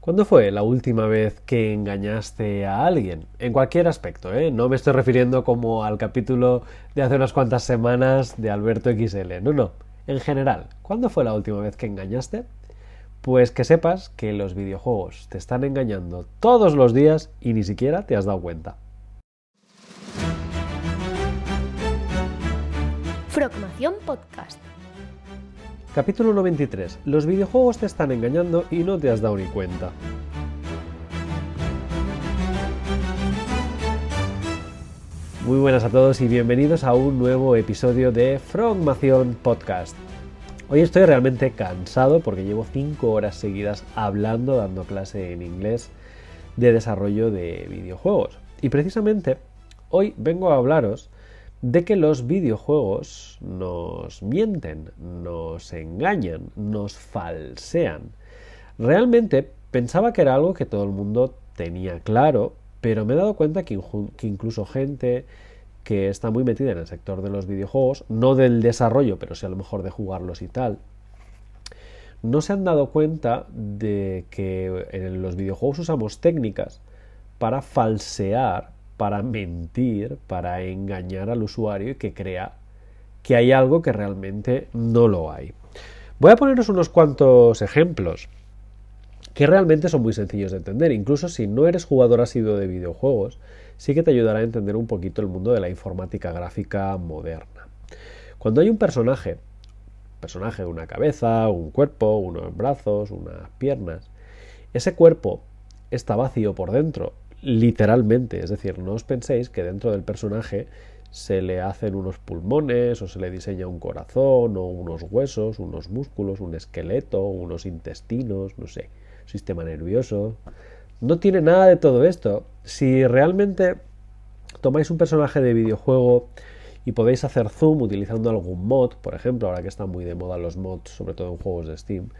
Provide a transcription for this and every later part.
¿Cuándo fue la última vez que engañaste a alguien? En cualquier aspecto, ¿eh? No me estoy refiriendo como al capítulo de hace unas cuantas semanas de Alberto XL. No, no. En general, ¿cuándo fue la última vez que engañaste? Pues que sepas que los videojuegos te están engañando todos los días y ni siquiera te has dado cuenta. Frogmación Podcast. Capítulo 93. Los videojuegos te están engañando y no te has dado ni cuenta. Muy buenas a todos y bienvenidos a un nuevo episodio de Frogmación Podcast. Hoy estoy realmente cansado porque llevo 5 horas seguidas hablando, dando clase en inglés de desarrollo de videojuegos. Y precisamente hoy vengo a hablaros de que los videojuegos nos mienten, nos engañan, nos falsean. Realmente pensaba que era algo que todo el mundo tenía claro, pero me he dado cuenta que, incluso gente que está muy metida en el sector de los videojuegos, no del desarrollo, pero sí a lo mejor de jugarlos y tal, no se han dado cuenta de que en los videojuegos usamos técnicas para falsear para mentir, para engañar al usuario y que crea que hay algo que realmente no lo hay. Voy a poneros unos cuantos ejemplos que realmente son muy sencillos de entender. Incluso si no eres jugador asiduo de videojuegos, sí que te ayudará a entender un poquito el mundo de la informática gráfica moderna. Cuando hay un personaje, personaje, una cabeza, un cuerpo, unos brazos, unas piernas, ese cuerpo está vacío por dentro literalmente. Es decir, no os penséis que dentro del personaje se le hacen unos pulmones o se le diseña un corazón o unos huesos, unos músculos, un esqueleto, unos intestinos, no sé, sistema nervioso. No tiene nada de todo esto. Si realmente tomáis un personaje de videojuego y podéis hacer zoom utilizando algún mod, por ejemplo, ahora que están muy de moda los mods, sobre todo en juegos de Steam,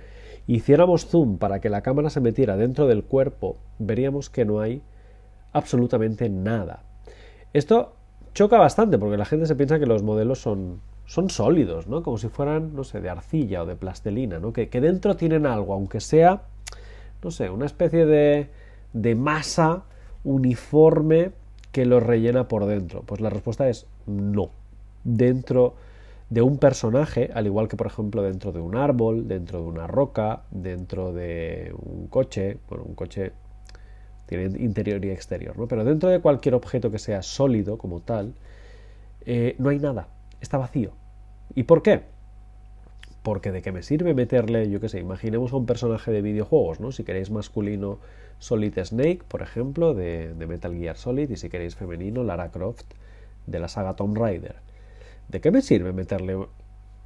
hiciéramos zoom para que la cámara se metiera dentro del cuerpo, veríamos que no hay absolutamente nada. Esto choca bastante porque la gente se piensa que los modelos son, son sólidos, ¿no? Como si fueran, no sé, de arcilla o de plastelina, ¿no? Que, que dentro tienen algo, aunque sea, no sé, una especie de, de masa uniforme que los rellena por dentro. Pues la respuesta es no. Dentro de un personaje, al igual que por ejemplo dentro de un árbol, dentro de una roca, dentro de un coche, bueno, un coche tiene interior y exterior, ¿no? Pero dentro de cualquier objeto que sea sólido como tal, eh, no hay nada, está vacío. ¿Y por qué? Porque de qué me sirve meterle, yo qué sé, imaginemos a un personaje de videojuegos, ¿no? Si queréis masculino, Solid Snake, por ejemplo, de, de Metal Gear Solid, y si queréis femenino, Lara Croft, de la saga Tomb Raider. ¿De qué me sirve meterle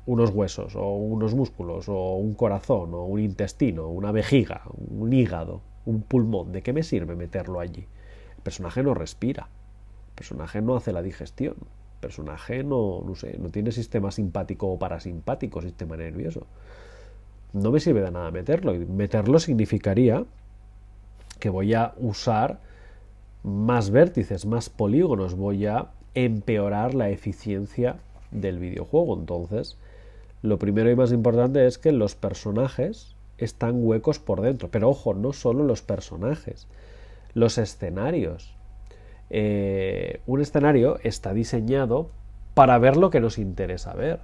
unos huesos, o unos músculos, o un corazón, o un intestino, una vejiga, un hígado? Un pulmón, ¿de qué me sirve meterlo allí? El personaje no respira, el personaje no hace la digestión, el personaje no, no sé, no tiene sistema simpático o parasimpático, sistema nervioso. No me sirve de nada meterlo. Y meterlo significaría que voy a usar más vértices, más polígonos, voy a empeorar la eficiencia del videojuego. Entonces, lo primero y más importante es que los personajes están huecos por dentro. Pero ojo, no solo los personajes, los escenarios. Eh, un escenario está diseñado para ver lo que nos interesa ver.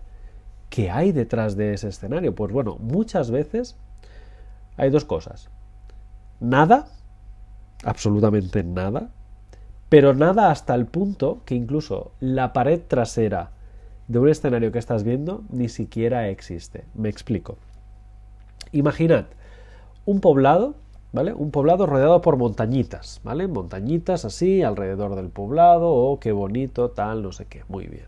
¿Qué hay detrás de ese escenario? Pues bueno, muchas veces hay dos cosas. Nada, absolutamente nada, pero nada hasta el punto que incluso la pared trasera de un escenario que estás viendo ni siquiera existe. Me explico. Imaginad un poblado, ¿vale? Un poblado rodeado por montañitas, ¿vale? Montañitas así alrededor del poblado, oh, qué bonito, tal, no sé qué, muy bien.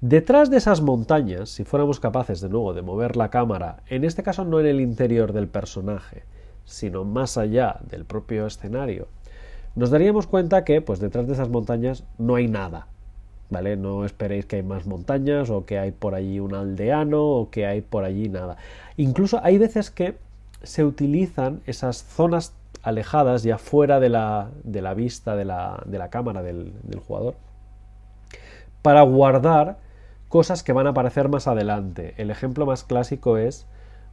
Detrás de esas montañas, si fuéramos capaces de nuevo de mover la cámara, en este caso no en el interior del personaje, sino más allá del propio escenario, nos daríamos cuenta que, pues detrás de esas montañas no hay nada, ¿vale? No esperéis que hay más montañas o que hay por allí un aldeano o que hay por allí nada. Incluso hay veces que se utilizan esas zonas alejadas ya fuera de la, de la vista de la, de la cámara del, del, jugador para guardar cosas que van a aparecer más adelante. El ejemplo más clásico es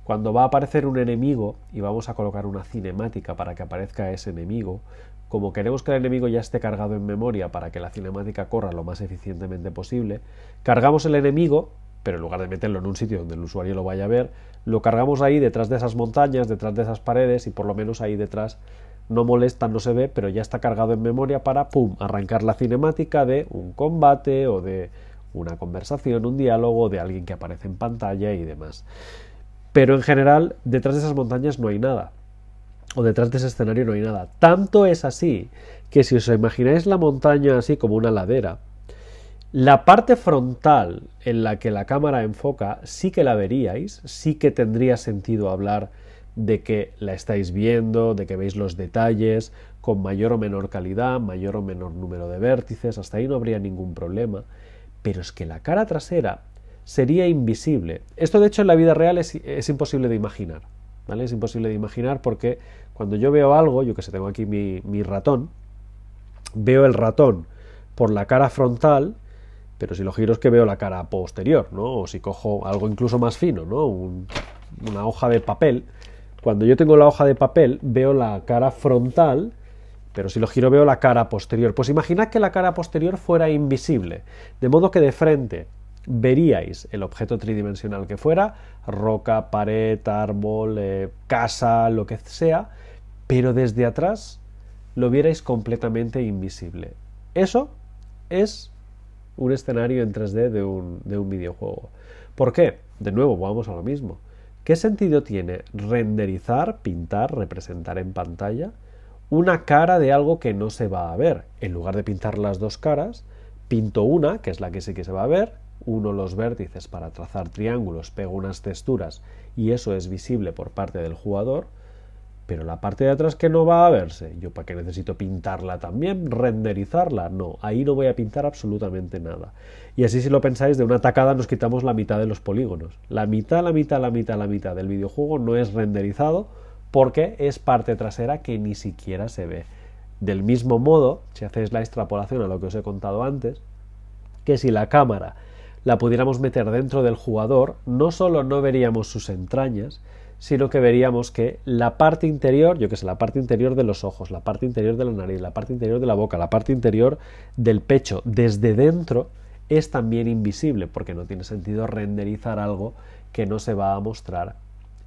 cuando va a aparecer un enemigo y vamos a colocar una cinemática para que aparezca ese enemigo, como queremos que el enemigo ya esté cargado en memoria para que la cinemática corra lo más eficientemente posible, cargamos el enemigo, pero en lugar de meterlo en un sitio donde el usuario lo vaya a ver, lo cargamos ahí detrás de esas montañas, detrás de esas paredes y por lo menos ahí detrás no molesta, no se ve, pero ya está cargado en memoria para, ¡pum!, arrancar la cinemática de un combate o de una conversación, un diálogo, de alguien que aparece en pantalla y demás. Pero en general, detrás de esas montañas no hay nada. O detrás de ese escenario no hay nada. Tanto es así que si os imagináis la montaña así como una ladera, la parte frontal en la que la cámara enfoca sí que la veríais, sí que tendría sentido hablar de que la estáis viendo, de que veis los detalles con mayor o menor calidad, mayor o menor número de vértices, hasta ahí no habría ningún problema. Pero es que la cara trasera sería invisible. Esto de hecho en la vida real es, imposible de imaginar. ¿Vale? Es imposible de imaginar porque cuando yo veo algo, yo que sé, tengo aquí mi, ratón, veo el ratón por la cara frontal, pero si lo giro es que veo la cara posterior, ¿no? O si cojo algo incluso más fino, ¿no? una hoja de papel, cuando yo tengo la hoja de papel, veo la cara frontal, pero si lo giro veo la cara posterior. Pues imaginad que la cara posterior fuera invisible, de modo que de frente veríais el objeto tridimensional que fuera, roca, pared, árbol, eh, casa, lo que sea, pero desde atrás lo vierais completamente invisible. Eso es un escenario en 3D de un, de un videojuego. ¿Por qué? De nuevo, vamos a lo mismo. ¿Qué sentido tiene renderizar, pintar, representar en pantalla una cara de algo que no se va a ver? En lugar de pintar las dos caras, pinto una, que es la que sí que se va a ver, uno los vértices para trazar triángulos, pego unas texturas y eso es visible por parte del jugador, pero la parte de atrás que no va a verse, yo para qué necesito pintarla también, renderizarla, no, ahí no voy a pintar absolutamente nada. Y así si lo pensáis, de una tacada nos quitamos la mitad de los polígonos. La mitad, la mitad, la mitad, la mitad del videojuego no es renderizado porque es parte trasera que ni siquiera se ve. Del mismo modo, si hacéis la extrapolación a lo que os he contado antes, que si la cámara la pudiéramos meter dentro del jugador, no solo no veríamos sus entrañas, sino que veríamos que la parte interior, yo que sé, la parte interior de los ojos, la parte interior de la nariz, la parte interior de la boca, la parte interior del pecho, desde dentro, es también invisible, porque no tiene sentido renderizar algo que no se va a mostrar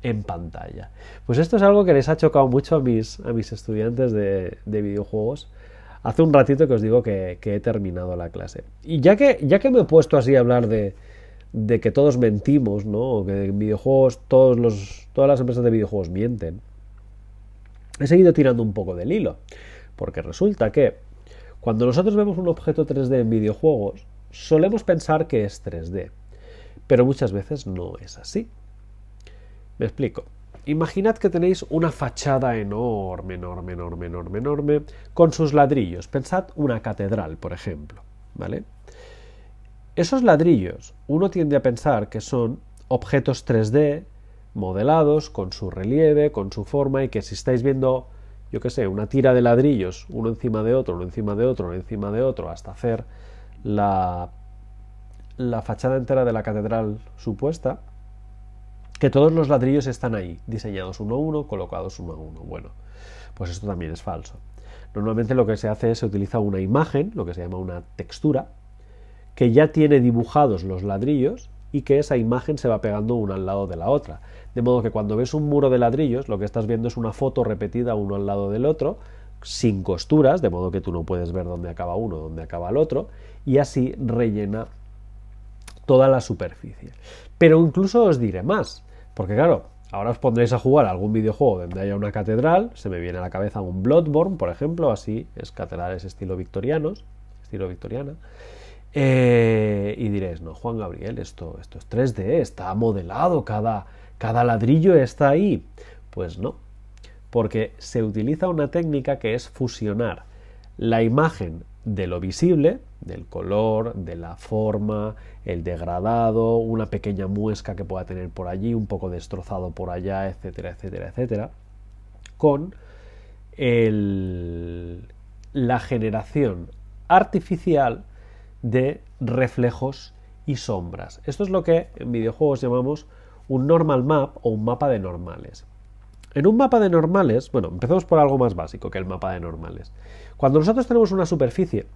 en pantalla. Pues esto es algo que les ha chocado mucho a mis, a mis estudiantes de, videojuegos. Hace un ratito que os digo que, he terminado la clase. Y ya que, ya que me he puesto así a hablar de, de que todos mentimos, ¿no? O que en videojuegos todos los, todas las empresas de videojuegos mienten. He seguido tirando un poco del hilo, porque resulta que cuando nosotros vemos un objeto 3D en videojuegos, solemos pensar que es 3D, pero muchas veces no es así. Me explico. Imaginad que tenéis una fachada enorme, enorme, enorme, enorme, enorme, con sus ladrillos. Pensad una catedral, por ejemplo, ¿vale? Esos ladrillos uno tiende a pensar que son objetos 3D modelados con su relieve, con su forma y que si estáis viendo, yo qué sé, una tira de ladrillos uno encima de otro, uno encima de otro, uno encima de otro, hasta hacer la, la fachada entera de la catedral supuesta, que todos los ladrillos están ahí, diseñados uno a uno, colocados uno a uno. Bueno, pues esto también es falso. Normalmente lo que se hace es se utiliza una imagen, lo que se llama una textura, que ya tiene dibujados los ladrillos y que esa imagen se va pegando una al lado de la otra. De modo que cuando ves un muro de ladrillos, lo que estás viendo es una foto repetida uno al lado del otro, sin costuras, de modo que tú no puedes ver dónde acaba uno, dónde acaba el otro, y así rellena toda la superficie. Pero incluso os diré más, porque claro, ahora os pondréis a jugar algún videojuego donde haya una catedral, se me viene a la cabeza un Bloodborne, por ejemplo, así, es catedrales estilo victorianos, estilo victoriana, eh, y diréis, no, Juan Gabriel, esto, esto es 3D, está modelado, cada, cada ladrillo está ahí. Pues no, porque se utiliza una técnica que es fusionar la imagen de lo visible, del color, de la forma, el degradado, una pequeña muesca que pueda tener por allí, un poco destrozado por allá, etcétera, etcétera, etcétera, con el, la generación artificial de reflejos y sombras. Esto es lo que en videojuegos llamamos un normal map o un mapa de normales. En un mapa de normales, bueno, empezamos por algo más básico que el mapa de normales. Cuando nosotros tenemos una superficie,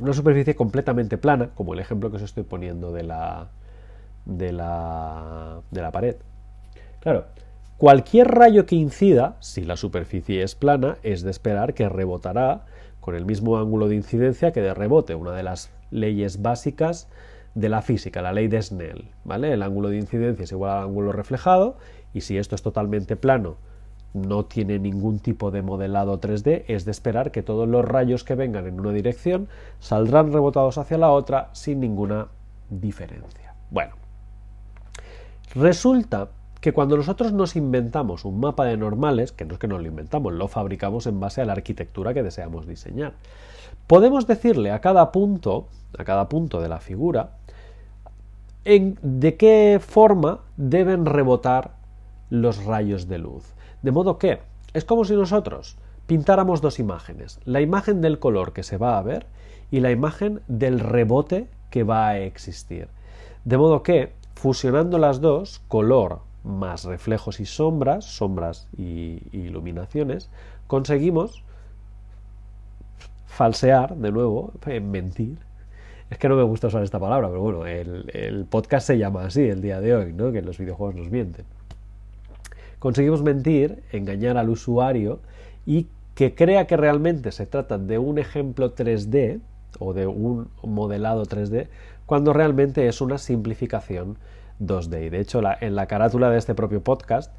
una superficie completamente plana, como el ejemplo que os estoy poniendo de la, de la, de la pared. Claro, cualquier rayo que incida, si la superficie es plana, es de esperar que rebotará con el mismo ángulo de incidencia que de rebote, una de las leyes básicas de la física, la ley de Snell. ¿vale? El ángulo de incidencia es igual al ángulo reflejado y si esto es totalmente plano, no tiene ningún tipo de modelado 3D, es de esperar que todos los rayos que vengan en una dirección saldrán rebotados hacia la otra sin ninguna diferencia. Bueno, resulta que cuando nosotros nos inventamos un mapa de normales, que no es que nos lo inventamos, lo fabricamos en base a la arquitectura que deseamos diseñar, podemos decirle a cada punto, a cada punto de la figura, en de qué forma deben rebotar los rayos de luz. De modo que es como si nosotros pintáramos dos imágenes, la imagen del color que se va a ver y la imagen del rebote que va a existir. De modo que, fusionando las dos, color más reflejos y sombras, sombras y, iluminaciones, conseguimos falsear, de nuevo, eh, mentir. Es que no me gusta usar esta palabra, pero bueno, el, el, podcast se llama así el día de hoy, ¿no? Que los videojuegos nos mienten. Conseguimos mentir, engañar al usuario y que crea que realmente se trata de un ejemplo 3D o de un modelado 3D, cuando realmente es una simplificación 2D. Y de hecho, en la carátula de este propio podcast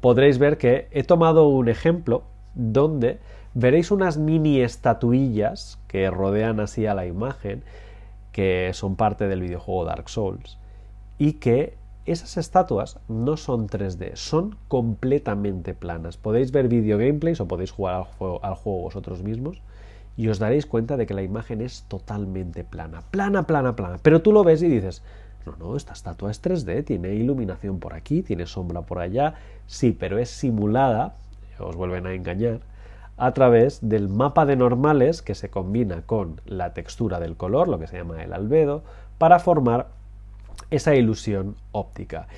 podréis ver que he tomado un ejemplo donde veréis unas mini estatuillas que rodean así a la imagen, que son parte del videojuego Dark Souls, y que esas estatuas no son 3D, son completamente planas. Podéis ver video gameplays o podéis jugar al juego, vosotros mismos y os daréis cuenta de que la imagen es totalmente plana. Plana, plana, plana. Pero tú lo ves y dices, no, no, esta estatua es 3D, tiene iluminación por aquí, tiene sombra por allá, sí, pero es simulada, os vuelven a engañar, a través del mapa de normales que se combina con la textura del color, lo que se llama el albedo, para formar esa ilusión óptica.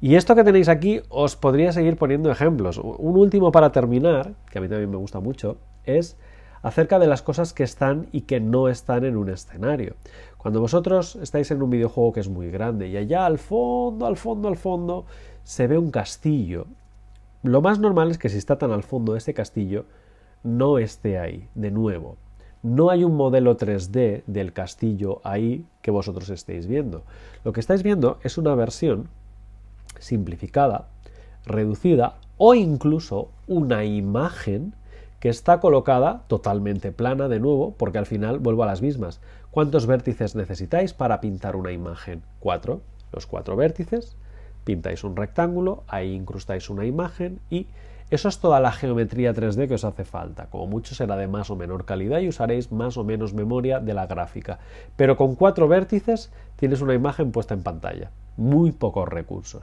Y esto que tenéis aquí os podría seguir poniendo ejemplos. Un último para terminar, que a mí también me gusta mucho, es acerca de las cosas que están y que no están en un escenario. Cuando vosotros estáis en un videojuego que es muy grande y allá al fondo, al fondo, al fondo se ve un castillo, lo más normal es que si está tan al fondo ese castillo no esté ahí, de nuevo. No hay un modelo 3D del castillo ahí que vosotros estéis viendo. Lo que estáis viendo es una versión simplificada, reducida o incluso una imagen que está colocada totalmente plana de nuevo, porque al final vuelvo a las mismas. ¿Cuántos vértices necesitáis para pintar una imagen? Cuatro. Los cuatro vértices, pintáis un rectángulo, ahí incrustáis una imagen y eso es toda la geometría 3D que os hace falta. Como mucho será de más o menor calidad y usaréis más o menos memoria de la gráfica. Pero con cuatro vértices tienes una imagen puesta en pantalla. Muy pocos recursos.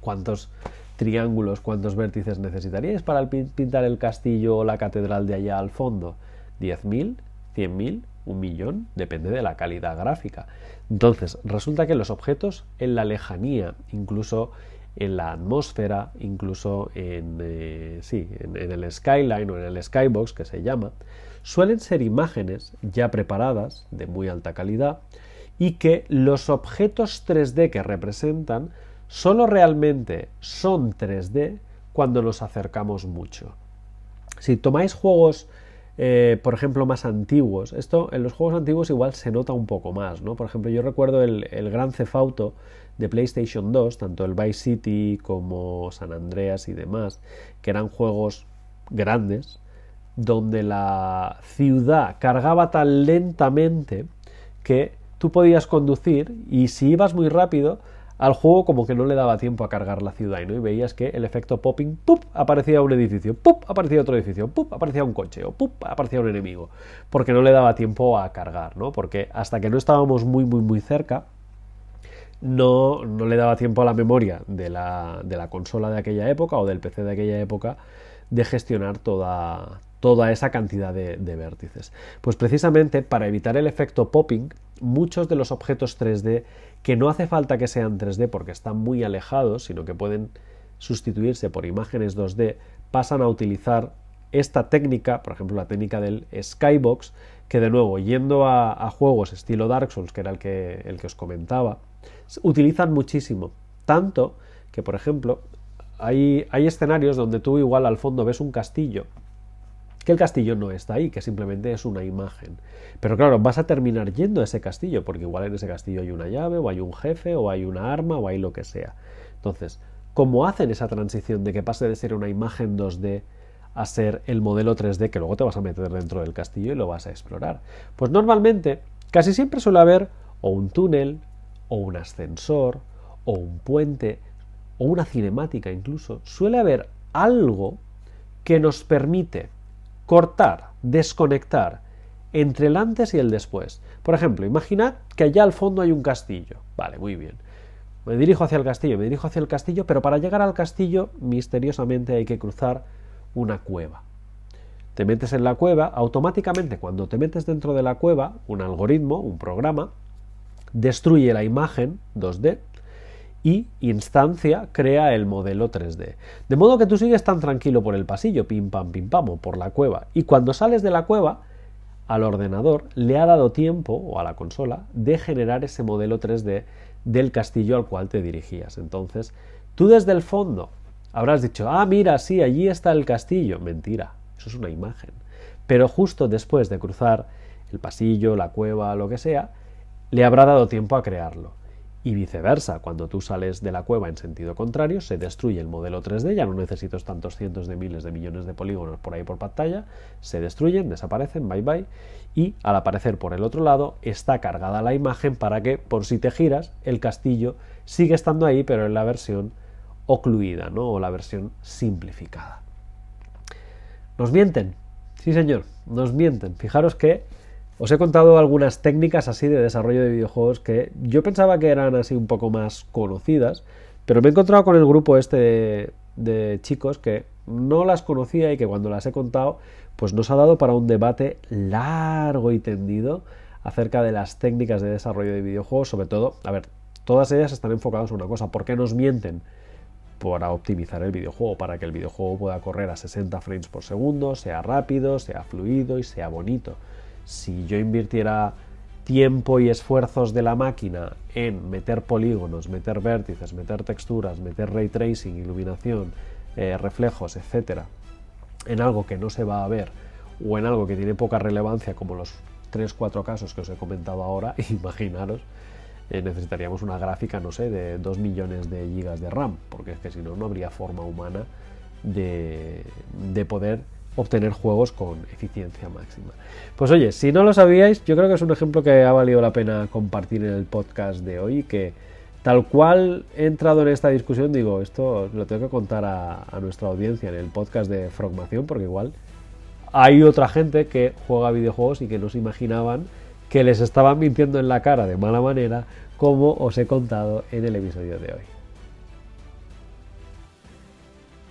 ¿Cuántos triángulos, cuántos vértices necesitaríais para pintar el castillo o la catedral de allá al fondo? ¿10.000? ¿100.000? ¿Un millón? Depende de la calidad gráfica. Entonces, resulta que los objetos en la lejanía, incluso en la atmósfera, incluso en, eh, sí, en, en el skyline o en el skybox que se llama, suelen ser imágenes ya preparadas de muy alta calidad y que los objetos 3D que representan solo realmente son 3D cuando nos acercamos mucho. Si tomáis juegos, eh, por ejemplo, más antiguos, esto en los juegos antiguos igual se nota un poco más, ¿no? Por ejemplo, yo recuerdo el, el Gran Cefauto de PlayStation 2, tanto el Vice City como San Andreas y demás, que eran juegos grandes, donde la ciudad cargaba tan lentamente que tú podías conducir y si ibas muy rápido, al juego como que no le daba tiempo a cargar la ciudad ¿no? y veías que el efecto popping, ¡pup! aparecía un edificio, ¡pup! aparecía otro edificio, ¡pup! aparecía un coche o ¡pup! aparecía un enemigo, porque no le daba tiempo a cargar, ¿no? porque hasta que no estábamos muy muy muy cerca, no, no le daba tiempo a la memoria de la, de la consola de aquella época o del PC de aquella época de gestionar toda, toda esa cantidad de, vértices. Pues precisamente para evitar el efecto popping, muchos de los objetos 3D que no hace falta que sean 3D porque están muy alejados, sino que pueden sustituirse por imágenes 2D, pasan a utilizar esta técnica, por ejemplo la técnica del skybox, que de nuevo, yendo a, juegos estilo Dark Souls, que era el que, os comentaba, utilizan muchísimo. Tanto que, por ejemplo, hay escenarios donde tú igual al fondo ves un castillo que el castillo no está ahí, que simplemente es una imagen. Pero claro, vas a terminar yendo a ese castillo, porque igual en ese castillo hay una llave, o hay un jefe, o hay una arma, o hay lo que sea. Entonces, ¿cómo hacen esa transición de que pase de ser una imagen 2D a ser el modelo 3D que luego te vas a meter dentro del castillo y lo vas a explorar? Pues normalmente, casi siempre suele haber o un túnel, o un ascensor, o un puente, o una cinemática incluso. Suele haber algo que nos permite cortar, desconectar entre el antes y el después. Por ejemplo, imaginad que allá al fondo hay un castillo. Vale, muy bien. Me dirijo hacia el castillo, me dirijo hacia el castillo, pero para llegar al castillo misteriosamente hay que cruzar una cueva. Te metes en la cueva, automáticamente cuando te metes dentro de la cueva, un algoritmo, un programa, destruye la imagen 2D y instancia crea el modelo 3D. De modo que tú sigues tan tranquilo por el pasillo, pim pam pim pam, o por la cueva, y cuando sales de la cueva, al ordenador le ha dado tiempo, o a la consola, de generar ese modelo 3D del castillo al cual te dirigías. Entonces, tú desde el fondo habrás dicho, ah, mira, sí, allí está el castillo. Mentira, eso es una imagen. Pero justo después de cruzar el pasillo, la cueva, lo que sea, le habrá dado tiempo a crearlo y viceversa, cuando tú sales de la cueva en sentido contrario, se destruye el modelo 3D, ya no necesitas tantos cientos de miles de millones de polígonos por ahí por pantalla, se destruyen, desaparecen, bye bye, y al aparecer por el otro lado está cargada la imagen para que por si te giras el castillo sigue estando ahí, pero en la versión ocluida, ¿no? o la versión simplificada. Nos mienten, sí señor, nos mienten. Fijaros que os he contado algunas técnicas así de desarrollo de videojuegos que yo pensaba que eran así un poco más conocidas, pero me he encontrado con el grupo este de, chicos que no las conocía y que cuando las he contado, pues nos ha dado para un debate largo y tendido acerca de las técnicas de desarrollo de videojuegos, sobre todo, a ver, todas ellas están enfocadas en una cosa, ¿por qué nos mienten? Para optimizar el videojuego, para que el videojuego pueda correr a 60 frames por segundo, sea rápido, sea fluido y sea bonito si yo invirtiera tiempo y esfuerzos de la máquina en meter polígonos, meter vértices, meter texturas, meter ray tracing, iluminación, eh, reflejos, etcétera, en algo que no se va a ver o en algo que tiene poca relevancia, como los 3-4 casos que os he comentado ahora, imaginaros, eh, necesitaríamos una gráfica, no sé, de 2 millones de gigas de RAM, porque es que si no, no habría forma humana de, de poder obtener juegos con eficiencia máxima. Pues oye, si no lo sabíais, yo creo que es un ejemplo que ha valido la pena compartir en el podcast de hoy, que tal cual he entrado en esta discusión, digo, esto lo tengo que contar a, nuestra audiencia en el podcast de Frogmación, porque igual hay otra gente que juega videojuegos y que no se imaginaban que les estaban mintiendo en la cara de mala manera, como os he contado en el episodio de hoy.